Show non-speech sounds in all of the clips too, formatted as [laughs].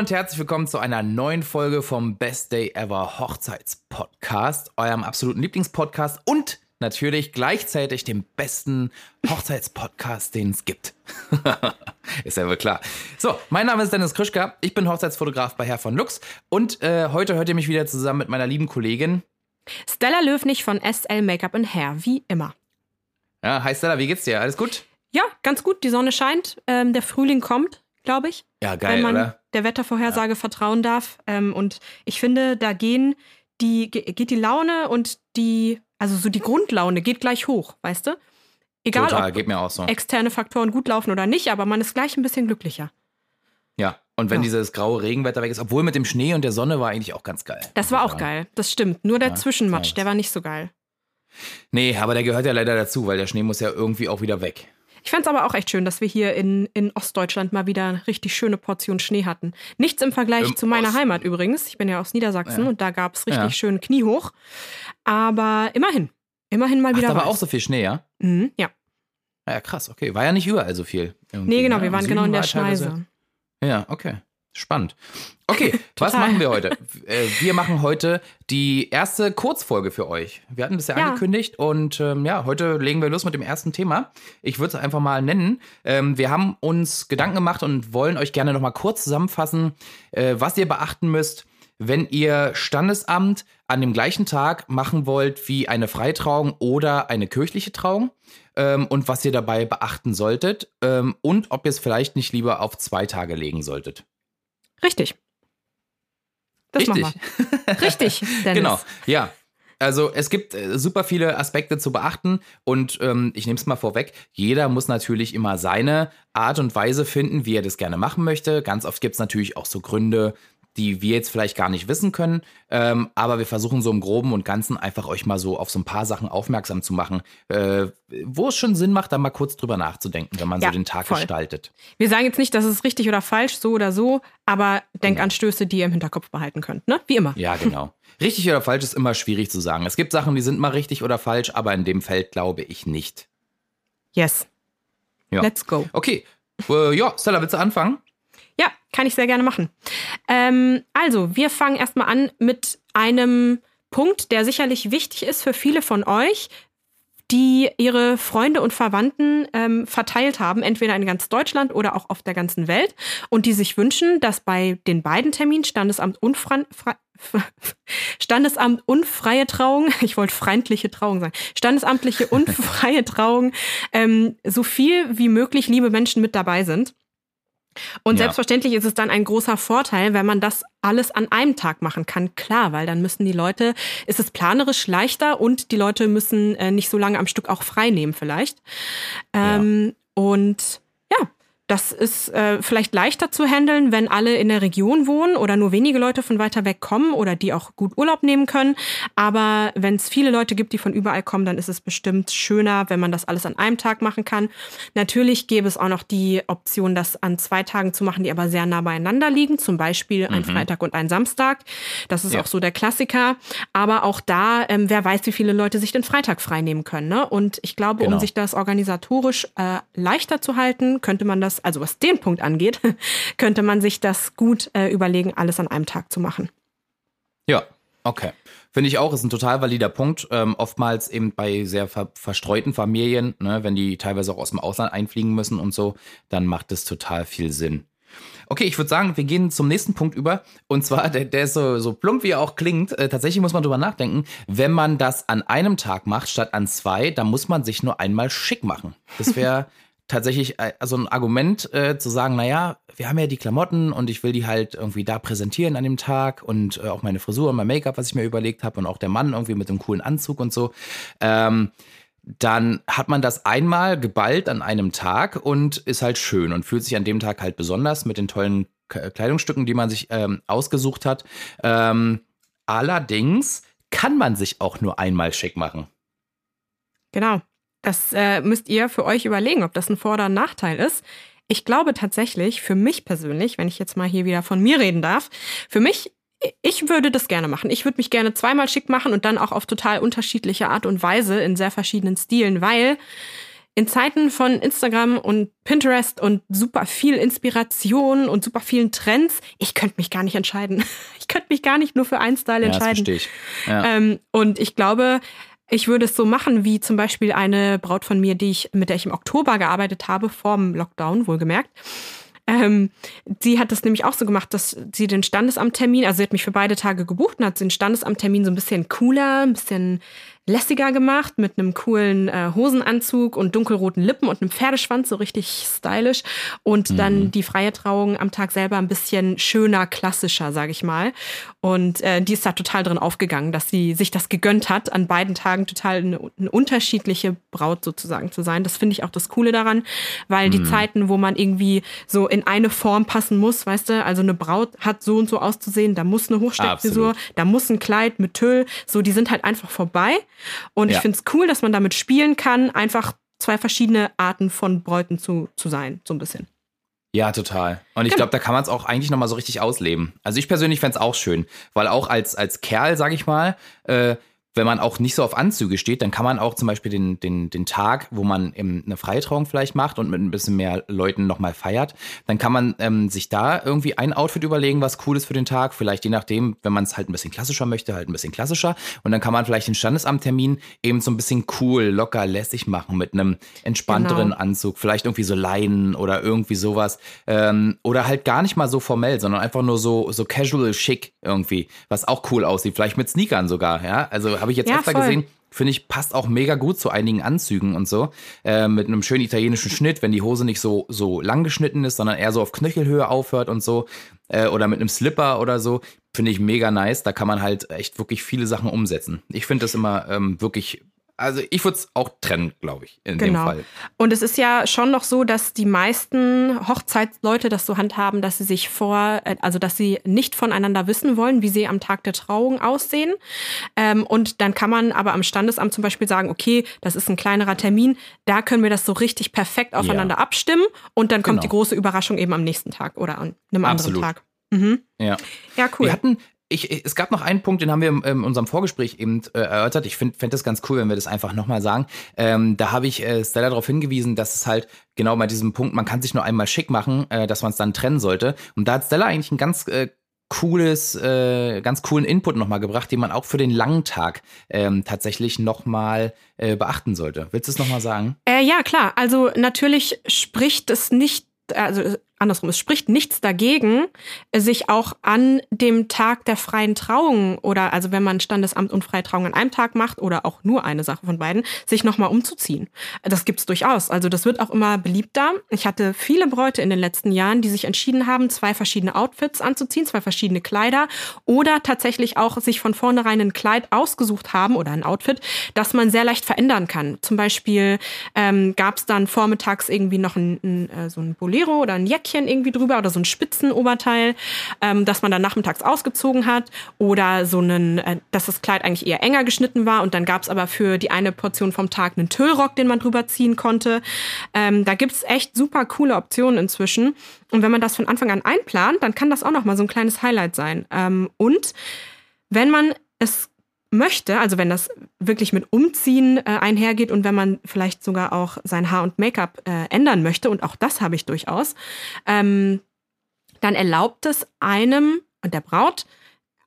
Und herzlich willkommen zu einer neuen Folge vom Best Day Ever Hochzeitspodcast, eurem absoluten Lieblingspodcast und natürlich gleichzeitig dem besten Hochzeitspodcast, den es gibt. [laughs] ist ja wohl klar. So, mein Name ist Dennis Krischka, ich bin Hochzeitsfotograf bei Herr von Lux und äh, heute hört ihr mich wieder zusammen mit meiner lieben Kollegin Stella Löwnig von SL Make-up Hair, wie immer. Ja, hi Stella, wie geht's dir? Alles gut? Ja, ganz gut. Die Sonne scheint. Ähm, der Frühling kommt, glaube ich. Ja, geil, oder? Der Wettervorhersage ja. vertrauen darf. Ähm, und ich finde, da gehen die, geht die Laune und die, also so die Grundlaune geht gleich hoch, weißt du? Egal, Total, ob geht mir auch so. externe Faktoren gut laufen oder nicht, aber man ist gleich ein bisschen glücklicher. Ja, und wenn Ja. dieses graue Regenwetter weg ist, obwohl mit dem Schnee und der Sonne war eigentlich auch ganz geil. Das war auch sagen. geil, das stimmt. Nur der Ja, Zwischenmatsch, ja. der war nicht so geil. Nee, aber der gehört ja leider dazu, weil der Schnee muss ja irgendwie auch wieder weg. Ich fand es aber auch echt schön, dass wir hier in, in Ostdeutschland mal wieder eine richtig schöne Portion Schnee hatten. Nichts im Vergleich Im zu meiner Osten. Heimat übrigens. Ich bin ja aus Niedersachsen Ja. und da gab es richtig Ja. schön kniehoch. Aber immerhin, immerhin mal Ach, wieder da war auch so viel Schnee, ja? Mhm, ja. Ja, ja, krass, okay. War ja nicht überall so viel. irgendwie, Nee, genau, ne? wir waren genau in der Schneise. Ja, okay. Spannend. Okay, [laughs] was machen wir heute? Äh, Wir machen heute die erste Kurzfolge für euch. Wir hatten das ja, angekündigt und ähm, ja, heute legen wir los mit dem ersten Thema. Ich würde es einfach mal nennen. Ähm, wir haben uns Gedanken gemacht und wollen euch gerne noch mal kurz zusammenfassen, äh, was ihr beachten müsst, wenn ihr Standesamt an dem gleichen Tag machen wollt wie eine Freitrauung oder eine kirchliche Trauung ähm, und was ihr dabei beachten solltet ähm, und ob ihr es vielleicht nicht lieber auf zwei Tage legen solltet. Richtig. Das Richtig. machen wir. Richtig, [laughs] Dennis. Genau, ja. Also es gibt äh, super viele Aspekte zu beachten und ähm, ich nehme es mal vorweg, jeder muss natürlich immer seine Art und Weise finden, wie er das gerne machen möchte. Ganz oft gibt es natürlich auch so Gründe, die wir jetzt vielleicht gar nicht wissen können, ähm, aber wir versuchen so im Groben und Ganzen einfach euch mal so auf so ein paar Sachen aufmerksam zu machen, äh, wo es schon Sinn macht, da mal kurz drüber nachzudenken, wenn man Ja, so den Tag voll. gestaltet. Wir sagen jetzt nicht, dass es richtig oder falsch, so oder so, aber Genau. Denkanstöße, die ihr im Hinterkopf behalten könnt, ne? Wie immer. Ja, genau. [laughs] Richtig oder falsch ist immer schwierig zu sagen. Es gibt Sachen, die sind mal richtig oder falsch, aber in dem Feld glaube ich nicht. Yes. Ja. Let's go. Okay. Äh, ja, Stella, willst du anfangen? Kann ich sehr gerne machen. Ähm, also, wir fangen erstmal an mit einem Punkt, der sicherlich wichtig ist für viele von euch, die ihre Freunde und Verwandten ähm, verteilt haben, entweder in ganz Deutschland oder auch auf der ganzen Welt, und die sich wünschen, dass bei den beiden Terminen Standesamt und [laughs] Standesamt und freie Trauung, [laughs] ich wollte feindliche Trauung sagen, standesamtliche und [laughs] freie Trauung, ähm, so viel wie möglich liebe Menschen mit dabei sind. Und Ja. selbstverständlich ist es dann ein großer Vorteil, wenn man das alles an einem Tag machen kann. Klar, weil dann müssen die Leute, ist es planerisch leichter und die Leute müssen äh, nicht so lange am Stück auch frei nehmen vielleicht. Ähm, Und ja, das ist äh, vielleicht leichter zu handeln, wenn alle in der Region wohnen oder nur wenige Leute von weiter weg kommen oder die auch gut Urlaub nehmen können. Aber wenn es viele Leute gibt, die von überall kommen, dann ist es bestimmt schöner, wenn man das alles an einem Tag machen kann. Natürlich gäbe es auch noch die Option, das an zwei Tagen zu machen, die aber sehr nah beieinander liegen. Zum Beispiel ein Freitag und ein Samstag. Das ist Ja. auch so der Klassiker. Aber auch da, ähm, wer weiß, wie viele Leute sich den Freitag frei nehmen können. Ne? Und ich glaube, Genau. um sich das organisatorisch äh, leichter zu halten, könnte man das, also was den Punkt angeht, [laughs] könnte man sich das gut äh, überlegen, alles an einem Tag zu machen. Ja, okay. Finde ich auch, ist ein total valider Punkt. Ähm, oftmals eben bei sehr ver verstreuten Familien, ne, wenn die teilweise auch aus dem Ausland einfliegen müssen und so, dann macht es total viel Sinn. Okay, ich würde sagen, wir gehen zum nächsten Punkt über. Und zwar, der, der ist so, so plump, wie er auch klingt. Äh, tatsächlich muss man drüber nachdenken. Wenn man das an einem Tag macht, statt an zwei, dann muss man sich nur einmal schick machen. Das wäre [laughs] tatsächlich also ein Argument äh, zu sagen, naja, wir haben ja die Klamotten und ich will die halt irgendwie da präsentieren an dem Tag und äh, auch meine Frisur und mein Make-up, was ich mir überlegt habe und auch der Mann irgendwie mit einem coolen Anzug und so. Ähm, dann hat man das einmal geballt an einem Tag und ist halt schön und fühlt sich an dem Tag halt besonders mit den tollen Kleidungsstücken, die man sich ähm, ausgesucht hat. Ähm, allerdings kann man sich auch nur einmal schick machen. Genau. Das äh, müsst ihr für euch überlegen, ob das ein Vor- oder ein Nachteil ist. Ich glaube tatsächlich, für mich persönlich, wenn ich jetzt mal hier wieder von mir reden darf, für mich, ich würde das gerne machen. Ich würde mich gerne zweimal schick machen und dann auch auf total unterschiedliche Art und Weise in sehr verschiedenen Stilen, weil in Zeiten von Instagram und Pinterest und super viel Inspiration und super vielen Trends, ich könnte mich gar nicht entscheiden. [laughs] Ich könnte mich gar nicht nur für einen Style Ja, das entscheiden. verstehe ich. Ja. Ähm, und ich glaube, ich würde es so machen, wie zum Beispiel eine Braut von mir, die ich, mit der ich im Oktober gearbeitet habe, vor dem Lockdown, wohlgemerkt. Ähm, sie hat das nämlich auch so gemacht, dass sie den Standesamttermin, also sie hat mich für beide Tage gebucht und hat den Standesamttermin so ein bisschen cooler, ein bisschen lässiger gemacht, mit einem coolen äh, Hosenanzug und dunkelroten Lippen und einem Pferdeschwanz, so richtig stylisch. Und dann die freie Trauung am Tag selber ein bisschen schöner, klassischer, sage ich mal. Und äh, die ist da total drin aufgegangen, dass sie sich das gegönnt hat, an beiden Tagen total eine, eine unterschiedliche Braut sozusagen zu sein. Das finde ich auch das Coole daran, weil die Zeiten, wo man irgendwie so in eine Form passen muss, weißt du, also eine Braut hat so und so auszusehen, da muss eine Hochsteckfrisur, da muss ein Kleid mit Tüll, so die sind halt einfach vorbei. Und ich Ja. finde es cool, dass man damit spielen kann, einfach zwei verschiedene Arten von Bräuten zu, zu sein, so ein bisschen. Ja, total. Und ich Genau. glaube, da kann man es auch eigentlich nochmal so richtig ausleben. Also ich persönlich fände es auch schön, weil auch als, als Kerl, sag ich mal, äh, wenn man auch nicht so auf Anzüge steht, dann kann man auch zum Beispiel den, den, den Tag, wo man eben eine Freitrauung vielleicht macht und mit ein bisschen mehr Leuten nochmal feiert, dann kann man ähm, sich da irgendwie ein Outfit überlegen, was cool ist für den Tag. Vielleicht je nachdem, wenn man es halt ein bisschen klassischer möchte, halt ein bisschen klassischer. Und dann kann man vielleicht den Standesamttermin eben so ein bisschen cool, locker, lässig machen mit einem entspannteren Genau. Anzug, vielleicht irgendwie so Leinen oder irgendwie sowas. Ähm, oder halt gar nicht mal so formell, sondern einfach nur so, so casual schick irgendwie, was auch cool aussieht. Vielleicht mit Sneakern sogar, ja. Also habe ich jetzt Ja, öfter voll. gesehen. Finde ich, passt auch mega gut zu einigen Anzügen und so. Äh, mit einem schönen italienischen Schnitt, wenn die Hose nicht so, so lang geschnitten ist, sondern eher so auf Knöchelhöhe aufhört und so. Äh, oder mit einem Slipper oder so. Finde ich mega nice. Da kann man halt echt wirklich viele Sachen umsetzen. Ich finde das immer ähm, wirklich. Also ich würde es auch trennen, glaube ich, in dem Genau. Fall. Und es ist ja schon noch so, dass die meisten Hochzeitsleute das so handhaben, dass sie sich vor, äh, also dass sie nicht voneinander wissen wollen, wie sie am Tag der Trauung aussehen. Ähm, und dann kann man aber am Standesamt zum Beispiel sagen, okay, das ist ein kleinerer Termin, da können wir das so richtig perfekt aufeinander abstimmen und dann kommt Genau. die große Überraschung eben am nächsten Tag oder an einem Absolut. anderen Tag. Mhm. Ja. Ja, cool. Wir hatten, ich, es gab noch einen Punkt, den haben wir in, in unserem Vorgespräch eben äh, erörtert. Ich finde fänd das ganz cool, wenn wir das einfach nochmal sagen. Ähm, da habe ich äh, Stella darauf hingewiesen, dass es halt genau bei diesem Punkt, man kann sich nur einmal schick machen, äh, dass man es dann trennen sollte. Und da hat Stella eigentlich ein ganz äh, cooles, äh, ganz coolen Input nochmal gebracht, den man auch für den langen Tag ähm, tatsächlich nochmal äh, beachten sollte. Willst du es nochmal sagen? Äh, ja, klar. Also natürlich spricht es nicht, also andersrum, es spricht nichts dagegen, sich auch an dem Tag der freien Trauung oder also wenn man Standesamt und freie Trauung an einem Tag macht oder auch nur eine Sache von beiden, sich nochmal umzuziehen. Das gibt's durchaus. Also das wird auch immer beliebter. Ich hatte viele Bräute in den letzten Jahren, die sich entschieden haben, zwei verschiedene Outfits anzuziehen, zwei verschiedene Kleider oder tatsächlich auch sich von vornherein ein Kleid ausgesucht haben oder ein Outfit, das man sehr leicht verändern kann. Zum Beispiel ähm, gab dann vormittags irgendwie noch ein, ein, äh, so ein Bolero oder ein Jäckchen irgendwie drüber oder so ein Spitzenoberteil, ähm, das man dann nachmittags ausgezogen hat oder so einen, äh, dass das Kleid eigentlich eher enger geschnitten war und dann gab es aber für die eine Portion vom Tag einen Tüllrock, den man drüber ziehen konnte. Ähm, da gibt's echt super coole Optionen inzwischen und wenn man das von Anfang an einplant, dann kann das auch noch mal so ein kleines Highlight sein. Ähm, und wenn man es möchte, also wenn das wirklich mit Umziehen äh, einhergeht und wenn man vielleicht sogar auch sein Haar und Make-up äh, ändern möchte, und auch das habe ich durchaus, ähm, dann erlaubt es einem und der Braut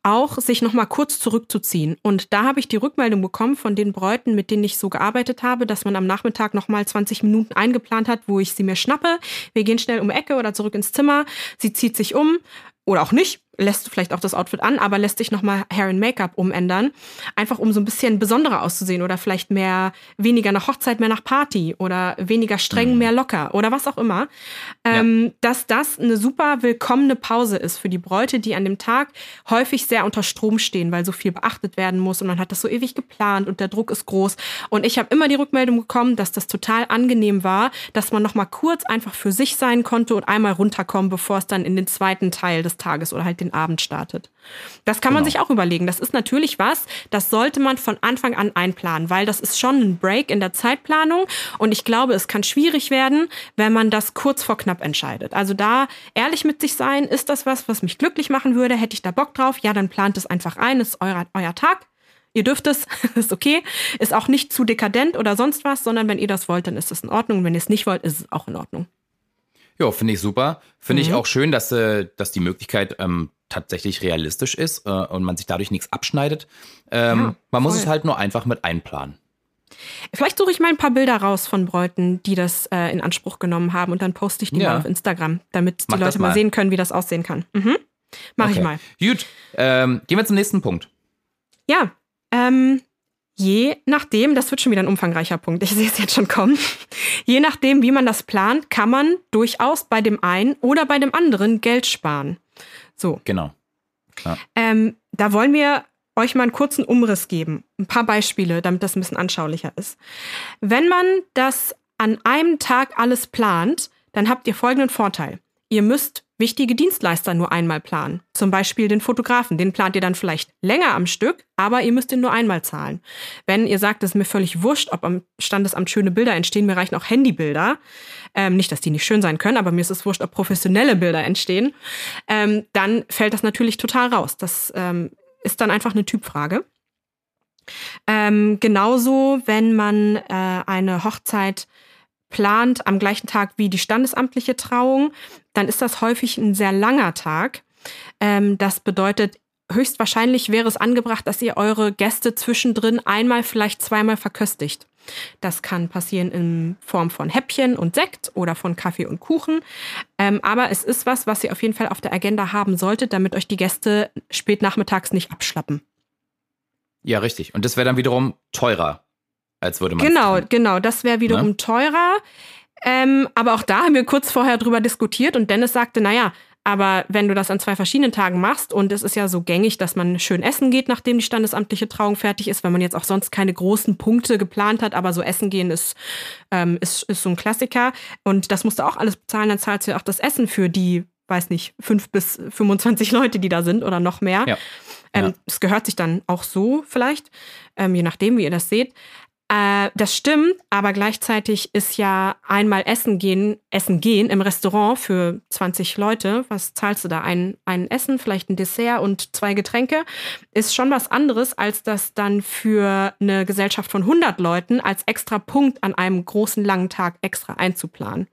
auch, sich nochmal kurz zurückzuziehen. Und da habe ich die Rückmeldung bekommen von den Bräuten, mit denen ich so gearbeitet habe, dass man am Nachmittag nochmal 20 Minuten eingeplant hat, wo ich sie mir schnappe. Wir gehen schnell um Ecke oder zurück ins Zimmer. Sie zieht sich um oder auch nicht, lässt vielleicht auch das Outfit an, aber lässt sich nochmal Hair and Make-up umändern. Einfach um so ein bisschen besonderer auszusehen oder vielleicht mehr, weniger nach Hochzeit, mehr nach Party oder weniger streng, mehr locker oder was auch immer. Ähm, Dass das eine super willkommene Pause ist für die Bräute, die an dem Tag häufig sehr unter Strom stehen, weil so viel beachtet werden muss und man hat das so ewig geplant und der Druck ist groß. Und ich habe immer die Rückmeldung bekommen, dass das total angenehm war, dass man nochmal kurz einfach für sich sein konnte und einmal runterkommen, bevor es dann in den zweiten Teil des Tages oder halt den Abend startet. Das kann man Genau. sich auch überlegen. Das ist natürlich was, das sollte man von Anfang an einplanen, weil das ist schon ein Break in der Zeitplanung und ich glaube, es kann schwierig werden, wenn man das kurz vor knapp entscheidet. Also da ehrlich mit sich sein, ist das was, was mich glücklich machen würde? Hätte ich da Bock drauf? Ja, dann plant es einfach ein, ist euer, euer Tag. Ihr dürft es, [laughs] ist okay, ist auch nicht zu dekadent oder sonst was, sondern wenn ihr das wollt, dann ist es in Ordnung. Und wenn ihr es nicht wollt, ist es auch in Ordnung. Ja, finde ich super. Finde mhm. ich auch schön, dass, äh, dass die Möglichkeit ähm, tatsächlich realistisch ist äh, und man sich dadurch nichts abschneidet. Ähm, ja, man muss es halt nur einfach mit einplanen. Vielleicht suche ich mal ein paar Bilder raus von Bräuten, die das äh, in Anspruch genommen haben und dann poste ich die ja. mal auf Instagram, damit die Mach Leute mal. mal. sehen können, wie das aussehen kann. Mhm. Mach okay. ich mal. Gut, ähm, gehen wir zum nächsten Punkt. Ja, ähm, je nachdem, das wird schon wieder ein umfangreicher Punkt, ich sehe es jetzt schon kommen, je nachdem, wie man das plant, kann man durchaus bei dem einen oder bei dem anderen Geld sparen. So. Genau. Ja. Ähm, da wollen wir euch mal einen kurzen Umriss geben. Ein paar Beispiele, damit das ein bisschen anschaulicher ist. Wenn man das an einem Tag alles plant, dann habt ihr folgenden Vorteil. Ihr müsst wichtige Dienstleister nur einmal planen. Zum Beispiel den Fotografen. Den plant ihr dann vielleicht länger am Stück, aber ihr müsst ihn nur einmal zahlen. Wenn ihr sagt, es ist mir völlig wurscht, ob am Standesamt schöne Bilder entstehen, mir reichen auch Handybilder. Ähm, nicht, dass die nicht schön sein können, aber mir ist es wurscht, ob professionelle Bilder entstehen. Ähm, dann fällt das natürlich total raus. Das ähm, ist dann einfach eine Typfrage. Ähm, genauso, wenn man äh, eine Hochzeit plant am gleichen Tag wie die standesamtliche Trauung, dann ist das häufig ein sehr langer Tag. Ähm, das bedeutet, höchstwahrscheinlich wäre es angebracht, dass ihr eure Gäste zwischendrin einmal, vielleicht zweimal verköstigt. Das kann passieren in Form von Häppchen und Sekt oder von Kaffee und Kuchen. Ähm, aber es ist was, was ihr auf jeden Fall auf der Agenda haben solltet, damit euch die Gäste spät nachmittags nicht abschlappen. Ja, richtig. Und das wäre dann wiederum teurer, als würde man. Genau, genau. Das wäre wiederum ne? teurer. Ähm, aber auch da haben wir kurz vorher drüber diskutiert und Dennis sagte, naja, aber wenn du das an zwei verschiedenen Tagen machst und es ist ja so gängig, dass man schön essen geht, nachdem die standesamtliche Trauung fertig ist, wenn man jetzt auch sonst keine großen Punkte geplant hat, aber so essen gehen ist, ähm, ist, ist so ein Klassiker. Und das musst du auch alles bezahlen, dann zahlst du ja auch das Essen für die, weiß nicht, fünf bis 25 Leute, die da sind oder noch mehr. Ja. Ähm, Es gehört sich dann auch so vielleicht, ähm, je nachdem, wie ihr das seht. Äh, das stimmt, aber gleichzeitig ist ja einmal essen gehen, essen gehen im Restaurant für 20 Leute. Was zahlst du da? Ein, ein Essen, vielleicht ein Dessert und zwei Getränke. Ist schon was anderes, als das dann für eine Gesellschaft von 100 Leuten als extra Punkt an einem großen langen Tag extra einzuplanen.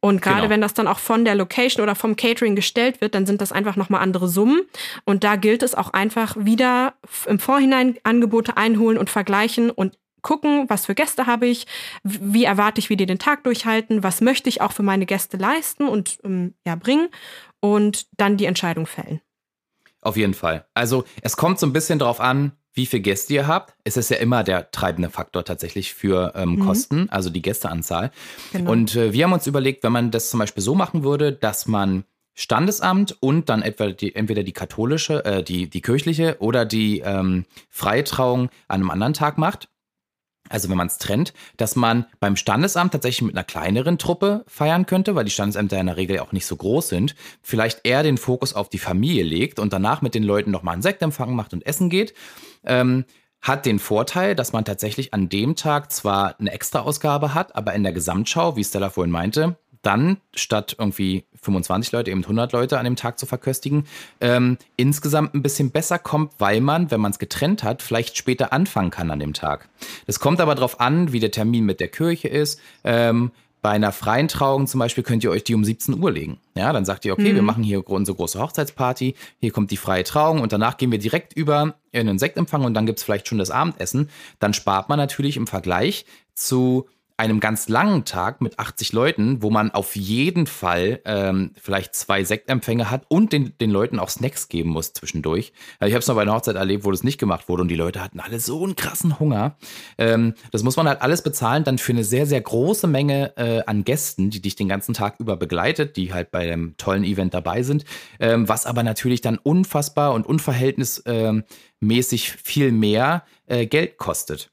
Und gerade genau. wenn das dann auch von der Location oder vom Catering gestellt wird, dann sind das einfach nochmal andere Summen. Und da gilt es auch einfach wieder im Vorhinein Angebote einholen und vergleichen und gucken, was für Gäste habe ich, wie erwarte ich, wie die den Tag durchhalten, was möchte ich auch für meine Gäste leisten und ähm, ja, bringen und dann die Entscheidung fällen. Auf jeden Fall. Also es kommt so ein bisschen darauf an, wie viele Gäste ihr habt. Es ist ja immer der treibende Faktor tatsächlich für ähm, mhm. Kosten, also die Gästeanzahl. Genau. Und äh, wir haben uns überlegt, wenn man das zum Beispiel so machen würde, dass man Standesamt und dann etwa die, entweder die katholische, äh, die, die kirchliche oder die ähm, Freitrauung an einem anderen Tag macht, also wenn man es trennt, dass man beim Standesamt tatsächlich mit einer kleineren Truppe feiern könnte, weil die Standesämter in der Regel auch nicht so groß sind, vielleicht eher den Fokus auf die Familie legt und danach mit den Leuten nochmal einen Sektempfang macht und essen geht. Ähm, hat den Vorteil, dass man tatsächlich an dem Tag zwar eine Extra-Ausgabe hat, aber in der Gesamtschau, wie Stella vorhin meinte, dann statt irgendwie 25 Leute eben 100 Leute an dem Tag zu verköstigen, ähm, insgesamt ein bisschen besser kommt, weil man, wenn man es getrennt hat, vielleicht später anfangen kann an dem Tag. Das kommt aber darauf an, wie der Termin mit der Kirche ist. Ähm, bei einer freien Trauung zum Beispiel könnt ihr euch die um 17 Uhr legen. Ja, dann sagt ihr, okay, mhm. wir machen hier unsere große Hochzeitsparty, hier kommt die freie Trauung und danach gehen wir direkt über in einen Sektempfang und dann gibt es vielleicht schon das Abendessen. Dann spart man natürlich im Vergleich zu einem ganz langen Tag mit 80 Leuten, wo man auf jeden Fall ähm, vielleicht zwei Sektempfänge hat und den, den Leuten auch Snacks geben muss zwischendurch. Also ich habe es noch bei einer Hochzeit erlebt, wo das nicht gemacht wurde und die Leute hatten alle so einen krassen Hunger. Ähm, das muss man halt alles bezahlen, dann für eine sehr, sehr große Menge äh, an Gästen, die dich den ganzen Tag über begleitet, die halt bei dem tollen Event dabei sind, ähm, was aber natürlich dann unfassbar und unverhältnismäßig viel mehr äh, Geld kostet.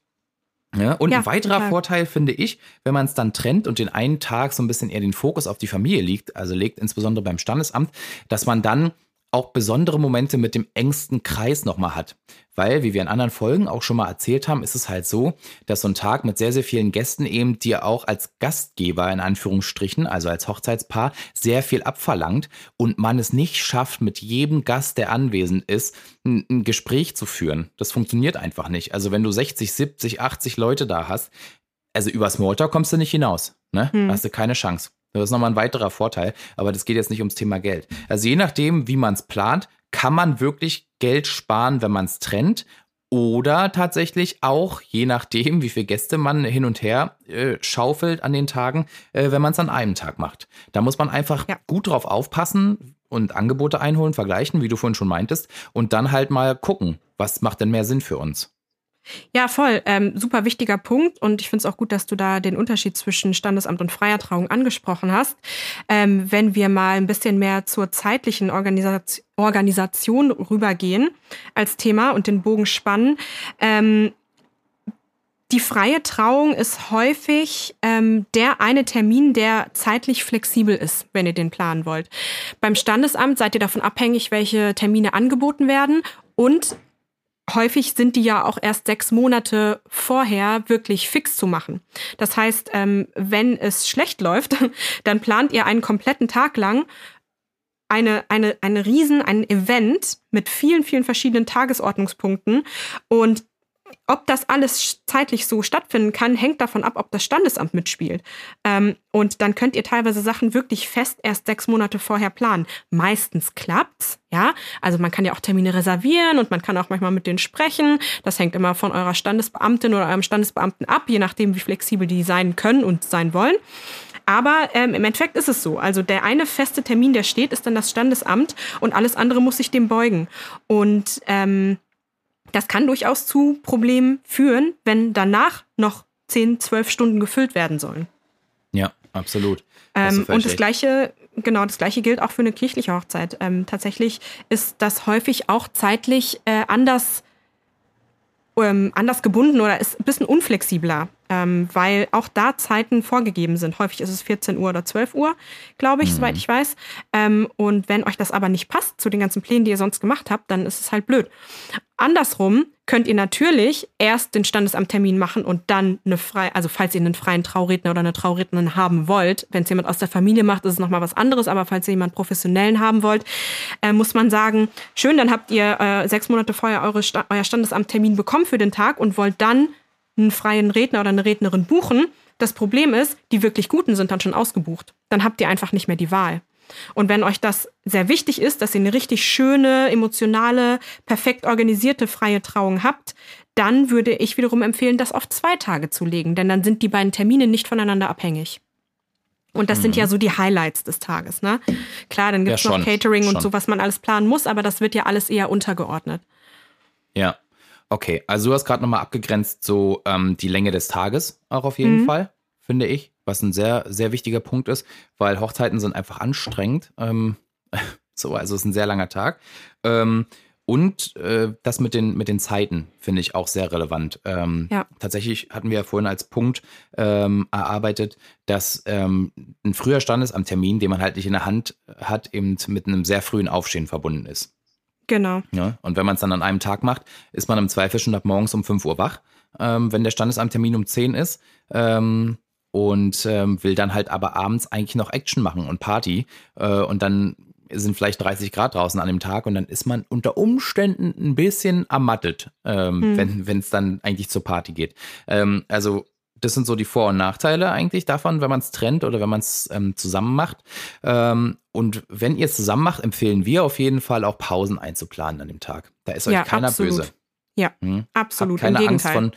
Ja, und ja, ein weiterer total. Vorteil finde ich, wenn man es dann trennt und den einen Tag so ein bisschen eher den Fokus auf die Familie liegt, also legt insbesondere beim Standesamt, dass man dann auch besondere Momente mit dem engsten Kreis nochmal hat. Weil, wie wir in anderen Folgen auch schon mal erzählt haben, ist es halt so, dass so ein Tag mit sehr, sehr vielen Gästen eben dir auch als Gastgeber in Anführungsstrichen, also als Hochzeitspaar, sehr viel abverlangt und man es nicht schafft, mit jedem Gast, der anwesend ist, ein, ein Gespräch zu führen. Das funktioniert einfach nicht. Also wenn du 60, 70, 80 Leute da hast, also über Smalltalk kommst du nicht hinaus. Ne? Hm. Hast du keine Chance. Das ist nochmal ein weiterer Vorteil, aber das geht jetzt nicht ums Thema Geld. Also je nachdem, wie man es plant, kann man wirklich Geld sparen, wenn man es trennt. Oder tatsächlich auch, je nachdem, wie viele Gäste man hin und her äh, schaufelt an den Tagen, äh, wenn man es an einem Tag macht. Da muss man einfach ja. gut drauf aufpassen und Angebote einholen, vergleichen, wie du vorhin schon meintest, und dann halt mal gucken, was macht denn mehr Sinn für uns. Ja, voll. Ähm, super wichtiger Punkt. Und ich finde es auch gut, dass du da den Unterschied zwischen Standesamt und freier Trauung angesprochen hast. Ähm, wenn wir mal ein bisschen mehr zur zeitlichen Organisation, Organisation rübergehen als Thema und den Bogen spannen. Ähm, die freie Trauung ist häufig ähm, der eine Termin, der zeitlich flexibel ist, wenn ihr den planen wollt. Beim Standesamt seid ihr davon abhängig, welche Termine angeboten werden und häufig sind die ja auch erst sechs Monate vorher wirklich fix zu machen. Das heißt, ähm, wenn es schlecht läuft, [laughs] dann plant ihr einen kompletten Tag lang eine, eine, eine Riesen, ein Event mit vielen, vielen verschiedenen Tagesordnungspunkten und ob das alles zeitlich so stattfinden kann, hängt davon ab, ob das Standesamt mitspielt. Ähm, und dann könnt ihr teilweise Sachen wirklich fest erst sechs Monate vorher planen. Meistens klappt's, ja. Also man kann ja auch Termine reservieren und man kann auch manchmal mit denen sprechen. Das hängt immer von eurer Standesbeamtin oder eurem Standesbeamten ab, je nachdem, wie flexibel die sein können und sein wollen. Aber ähm, im Endeffekt ist es so. Also der eine feste Termin, der steht, ist dann das Standesamt und alles andere muss sich dem beugen. Und ähm, das kann durchaus zu Problemen führen, wenn danach noch 10, 12 Stunden gefüllt werden sollen. Ja, absolut. Ähm, und das gleiche, genau, das gleiche gilt auch für eine kirchliche Hochzeit. Ähm, tatsächlich ist das häufig auch zeitlich äh, anders ähm, anders gebunden oder ist ein bisschen unflexibler, ähm, weil auch da Zeiten vorgegeben sind. Häufig ist es 14 Uhr oder 12 Uhr, glaube ich, mhm. soweit ich weiß. Ähm, und wenn euch das aber nicht passt zu den ganzen Plänen, die ihr sonst gemacht habt, dann ist es halt blöd. Andersrum könnt ihr natürlich erst den Standesamttermin machen und dann eine freie, also falls ihr einen freien Trauredner oder eine Traurednerin haben wollt, wenn es jemand aus der Familie macht, ist es nochmal was anderes, aber falls ihr jemanden professionellen haben wollt, äh, muss man sagen, schön, dann habt ihr äh, sechs Monate vorher eure Sta euer Standesamttermin bekommen für den Tag und wollt dann einen freien Redner oder eine Rednerin buchen. Das Problem ist, die wirklich guten sind dann schon ausgebucht. Dann habt ihr einfach nicht mehr die Wahl. Und wenn euch das sehr wichtig ist, dass ihr eine richtig schöne, emotionale, perfekt organisierte freie Trauung habt, dann würde ich wiederum empfehlen, das auf zwei Tage zu legen, denn dann sind die beiden Termine nicht voneinander abhängig. Und das mhm. sind ja so die Highlights des Tages, ne? Klar, dann gibt es ja, noch Catering schon. und so, was man alles planen muss, aber das wird ja alles eher untergeordnet. Ja. Okay, also du hast gerade nochmal abgegrenzt, so ähm, die Länge des Tages auch auf jeden mhm. Fall, finde ich was ein sehr, sehr wichtiger Punkt ist, weil Hochzeiten sind einfach anstrengend. Ähm, [laughs] so, also es ist ein sehr langer Tag. Ähm, und äh, das mit den, mit den Zeiten finde ich auch sehr relevant. Ähm, ja. Tatsächlich hatten wir ja vorhin als Punkt ähm, erarbeitet, dass ähm, ein früher Standesamttermin, den man halt nicht in der Hand hat, eben mit einem sehr frühen Aufstehen verbunden ist. Genau. Ja, und wenn man es dann an einem Tag macht, ist man im Zweifel schon ab morgens um 5 Uhr wach, ähm, wenn der Standesamttermin um 10 ist. Ähm, und ähm, will dann halt aber abends eigentlich noch Action machen und Party. Äh, und dann sind vielleicht 30 Grad draußen an dem Tag und dann ist man unter Umständen ein bisschen ermattet, ähm, hm. wenn es dann eigentlich zur Party geht. Ähm, also das sind so die Vor- und Nachteile eigentlich davon, wenn man es trennt oder wenn man es ähm, zusammen macht. Ähm, und wenn ihr es zusammen macht, empfehlen wir auf jeden Fall auch Pausen einzuplanen an dem Tag. Da ist euch ja, keiner absolut. böse. Ja, hm? absolut. Habt keine Angst von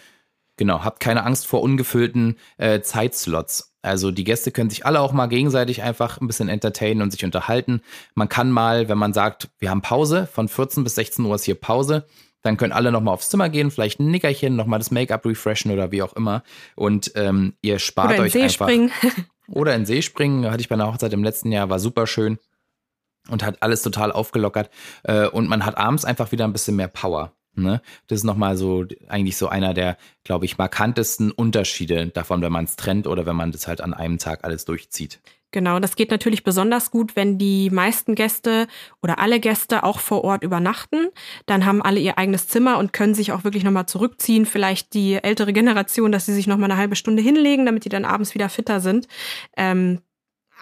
Genau, habt keine Angst vor ungefüllten äh, Zeitslots. Also die Gäste können sich alle auch mal gegenseitig einfach ein bisschen entertainen und sich unterhalten. Man kann mal, wenn man sagt, wir haben Pause, von 14 bis 16 Uhr ist hier Pause, dann können alle nochmal aufs Zimmer gehen, vielleicht ein Nickerchen, nochmal das Make-up refreshen oder wie auch immer. Und ähm, ihr spart oder euch See einfach. Springen. [laughs] oder in See springen, hatte ich bei einer Hochzeit im letzten Jahr, war super schön und hat alles total aufgelockert. Äh, und man hat abends einfach wieder ein bisschen mehr Power. Ne? Das ist nochmal so eigentlich so einer der, glaube ich, markantesten Unterschiede davon, wenn man es trennt oder wenn man das halt an einem Tag alles durchzieht. Genau, das geht natürlich besonders gut, wenn die meisten Gäste oder alle Gäste auch vor Ort übernachten. Dann haben alle ihr eigenes Zimmer und können sich auch wirklich nochmal zurückziehen. Vielleicht die ältere Generation, dass sie sich nochmal eine halbe Stunde hinlegen, damit die dann abends wieder fitter sind. Ähm,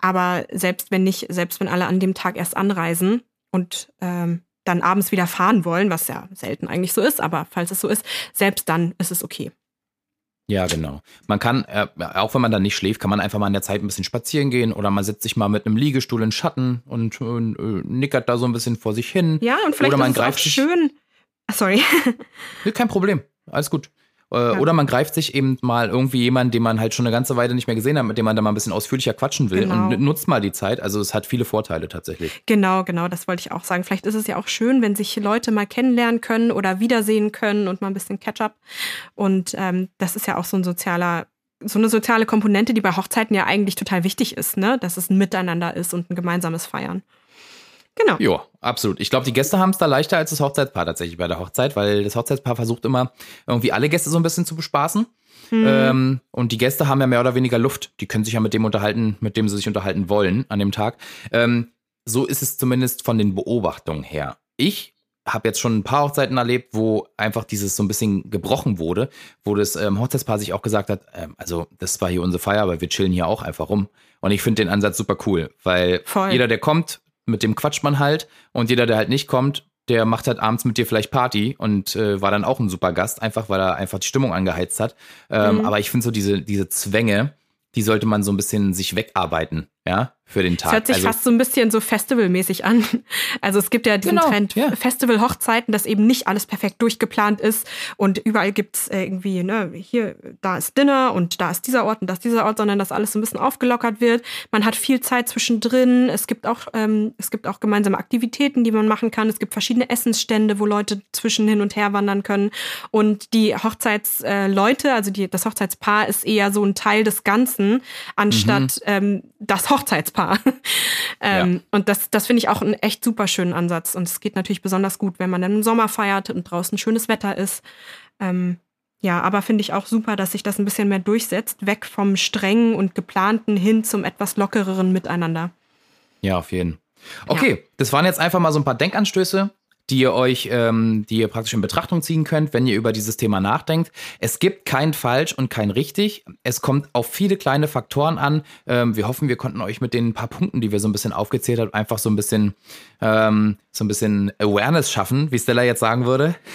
aber selbst wenn nicht, selbst wenn alle an dem Tag erst anreisen und ähm, dann abends wieder fahren wollen, was ja selten eigentlich so ist, aber falls es so ist, selbst dann ist es okay. Ja, genau. Man kann, äh, auch wenn man dann nicht schläft, kann man einfach mal in der Zeit ein bisschen spazieren gehen oder man setzt sich mal mit einem Liegestuhl in Schatten und, äh, nickert da so ein bisschen vor sich hin. Ja, und vielleicht oder man ist es greift auch schön. Ah, sorry. Nee, kein Problem. Alles gut. Äh, Oder man greift sich eben mal irgendwie jemanden, den man halt schon eine ganze Weile nicht mehr gesehen hat, mit dem man da mal ein bisschen ausführlicher quatschen will Genau. und nutzt mal die Zeit. Also es hat viele Vorteile tatsächlich. Genau, genau, das wollte ich auch sagen. Vielleicht ist es ja auch schön, wenn sich Leute mal kennenlernen können oder wiedersehen können und mal ein bisschen Catch-up. Und ähm, das ist ja auch so ein sozialer, so eine soziale Komponente, die bei Hochzeiten ja eigentlich total wichtig ist, ne? Dass es ein Miteinander ist und ein gemeinsames Feiern. Genau. Ja, absolut. Ich glaube, die Gäste haben es da leichter als das Hochzeitspaar tatsächlich bei der Hochzeit, weil das Hochzeitspaar versucht immer irgendwie alle Gäste so ein bisschen zu bespaßen. Ähm, und die Gäste haben ja mehr oder weniger Luft. Die können sich ja mit dem unterhalten, mit dem sie sich unterhalten wollen an dem Tag. Ähm, so ist es zumindest von den Beobachtungen her. Ich habe jetzt schon ein paar Hochzeiten erlebt, wo einfach dieses so ein bisschen gebrochen wurde, wo das ähm, Hochzeitspaar sich auch gesagt hat, ähm, also das war hier unsere Feier, aber wir chillen hier auch einfach rum. Und ich finde den Ansatz super cool, weil Voll. jeder, der kommt, mit dem quatscht man halt und jeder, der halt nicht kommt, der macht halt abends mit dir vielleicht Party und äh, war dann auch ein super Gast, einfach weil er einfach die Stimmung angeheizt hat. Ähm, Mhm. Aber ich finde so diese, diese Zwänge, die sollte man so ein bisschen sich wegarbeiten, ja, für den Tag. Es hört sich also, fast so ein bisschen so festivalmäßig an. [laughs] Also es gibt ja diesen Genau, Trend ja. Festival-Hochzeiten, dass eben nicht alles perfekt durchgeplant ist und überall gibt's äh, irgendwie, ne, hier, da ist Dinner und da ist dieser Ort und da ist dieser Ort, sondern dass alles so ein bisschen aufgelockert wird. Man hat viel Zeit zwischendrin. Es gibt auch, ähm, es gibt auch gemeinsame Aktivitäten, die man machen kann. Es gibt verschiedene Essensstände, wo Leute zwischen hin und her wandern können. Und die Hochzeitsleute, äh, also die, das Hochzeitspaar ist eher so ein Teil des Ganzen, anstatt ähm, das Hochzeitspaar. [laughs] ähm, Und das, das finde ich auch einen echt super schönen Ansatz. Und es geht natürlich besonders gut, wenn man dann im Sommer feiert und draußen schönes Wetter ist. Ähm, ja, aber finde ich auch super, dass sich das ein bisschen mehr durchsetzt, weg vom strengen und geplanten hin zum etwas lockereren Miteinander. Ja, auf jeden. Okay, das waren jetzt einfach mal so ein paar Denkanstöße, die ihr euch, ähm, die ihr praktisch in Betrachtung ziehen könnt, wenn ihr über dieses Thema nachdenkt. Es gibt kein falsch und kein richtig. Es kommt auf viele kleine Faktoren an. Ähm, wir hoffen, wir konnten euch mit den paar Punkten, die wir so ein bisschen aufgezählt haben, einfach so ein bisschen, ähm, so ein bisschen Awareness schaffen, wie Stella jetzt sagen würde. [laughs]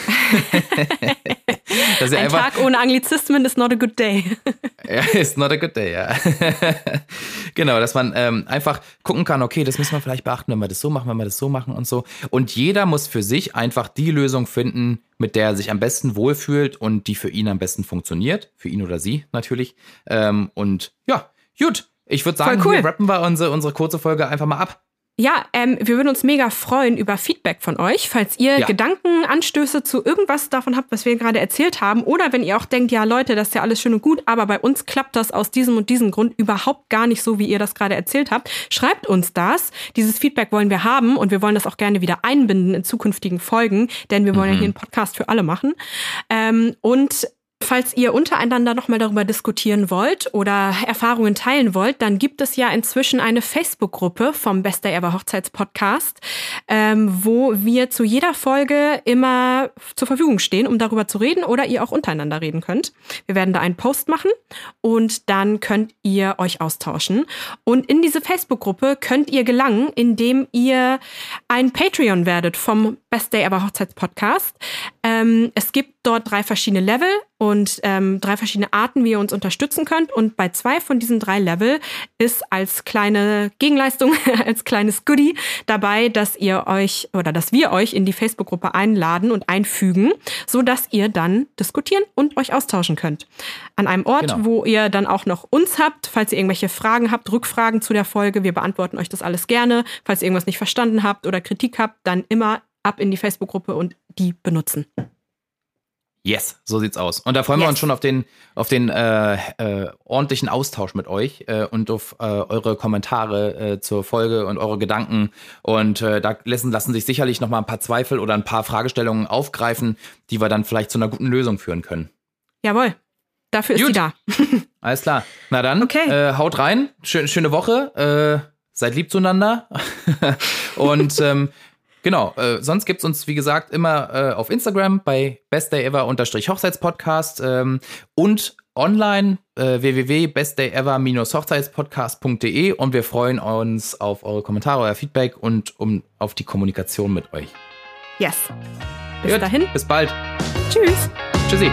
Ein einfach, Tag ohne Anglizismen is not a good day. [laughs] ja, ist not a good day, ja. [laughs] genau, dass man ähm, einfach gucken kann, okay, das müssen wir vielleicht beachten, wenn wir das so machen, wenn wir das so machen und so. Und jeder muss für sich einfach die Lösung finden, mit der er sich am besten wohlfühlt und die für ihn am besten funktioniert. Für ihn oder sie natürlich. Ähm, und ja, gut. Ich würde sagen, cool. hier rappen wir unsere, unsere kurze Folge einfach mal ab. Ja, ähm, wir würden uns mega freuen über Feedback von euch, falls ihr Ja. Gedanken, Anstöße zu irgendwas davon habt, was wir gerade erzählt haben. Oder wenn ihr auch denkt, ja Leute, das ist ja alles schön und gut, aber bei uns klappt das aus diesem und diesem Grund überhaupt gar nicht so, wie ihr das gerade erzählt habt. Schreibt uns das. Dieses Feedback wollen wir haben und wir wollen das auch gerne wieder einbinden in zukünftigen Folgen, denn wir wollen ja hier einen Podcast für alle machen. Ähm, und Falls ihr untereinander nochmal darüber diskutieren wollt oder Erfahrungen teilen wollt, dann gibt es ja inzwischen eine Facebook-Gruppe vom Best Day Ever Hochzeitspodcast, ähm, wo wir zu jeder Folge immer zur Verfügung stehen, um darüber zu reden oder ihr auch untereinander reden könnt. Wir werden da einen Post machen und dann könnt ihr euch austauschen. Und in diese Facebook-Gruppe könnt ihr gelangen, indem ihr ein Patreon werdet vom Best Day Ever Hochzeitspodcast. Ähm, es gibt dort drei verschiedene Level und ähm, drei verschiedene Arten, wie ihr uns unterstützen könnt. Und bei zwei von diesen drei Level ist als kleine Gegenleistung, [laughs] als kleines Goodie dabei, dass ihr euch oder dass wir euch in die Facebook-Gruppe einladen und einfügen, so dass ihr dann diskutieren und euch austauschen könnt. An einem Ort, Genau. wo ihr dann auch noch uns habt, falls ihr irgendwelche Fragen habt, Rückfragen zu der Folge. Wir beantworten euch das alles gerne. Falls ihr irgendwas nicht verstanden habt oder Kritik habt, dann immer ab in die Facebook-Gruppe und die benutzen. Yes, so sieht's aus. Und da freuen wir Yes. uns schon auf den, auf den äh, äh, ordentlichen Austausch mit euch äh, und auf äh, eure Kommentare äh, zur Folge und eure Gedanken. Und äh, da lassen, lassen sich sicherlich noch mal ein paar Zweifel oder ein paar Fragestellungen aufgreifen, die wir dann vielleicht zu einer guten Lösung führen können. Jawohl. Dafür ist Gut. sie da. [laughs] Alles klar. Na dann, Okay. haut rein. Schön, schöne Woche. Seid lieb zueinander. [laughs] Und ähm, genau, äh, sonst gibt's uns, wie gesagt, immer äh, auf Instagram bei bestdayever-hochzeitspodcast ähm, und online äh, www.bestdayever-hochzeitspodcast.de und wir freuen uns auf eure Kommentare, euer Feedback und um auf die Kommunikation mit euch. Yes. Bis Gut, dahin. Bis bald. Tschüss. Tschüssi.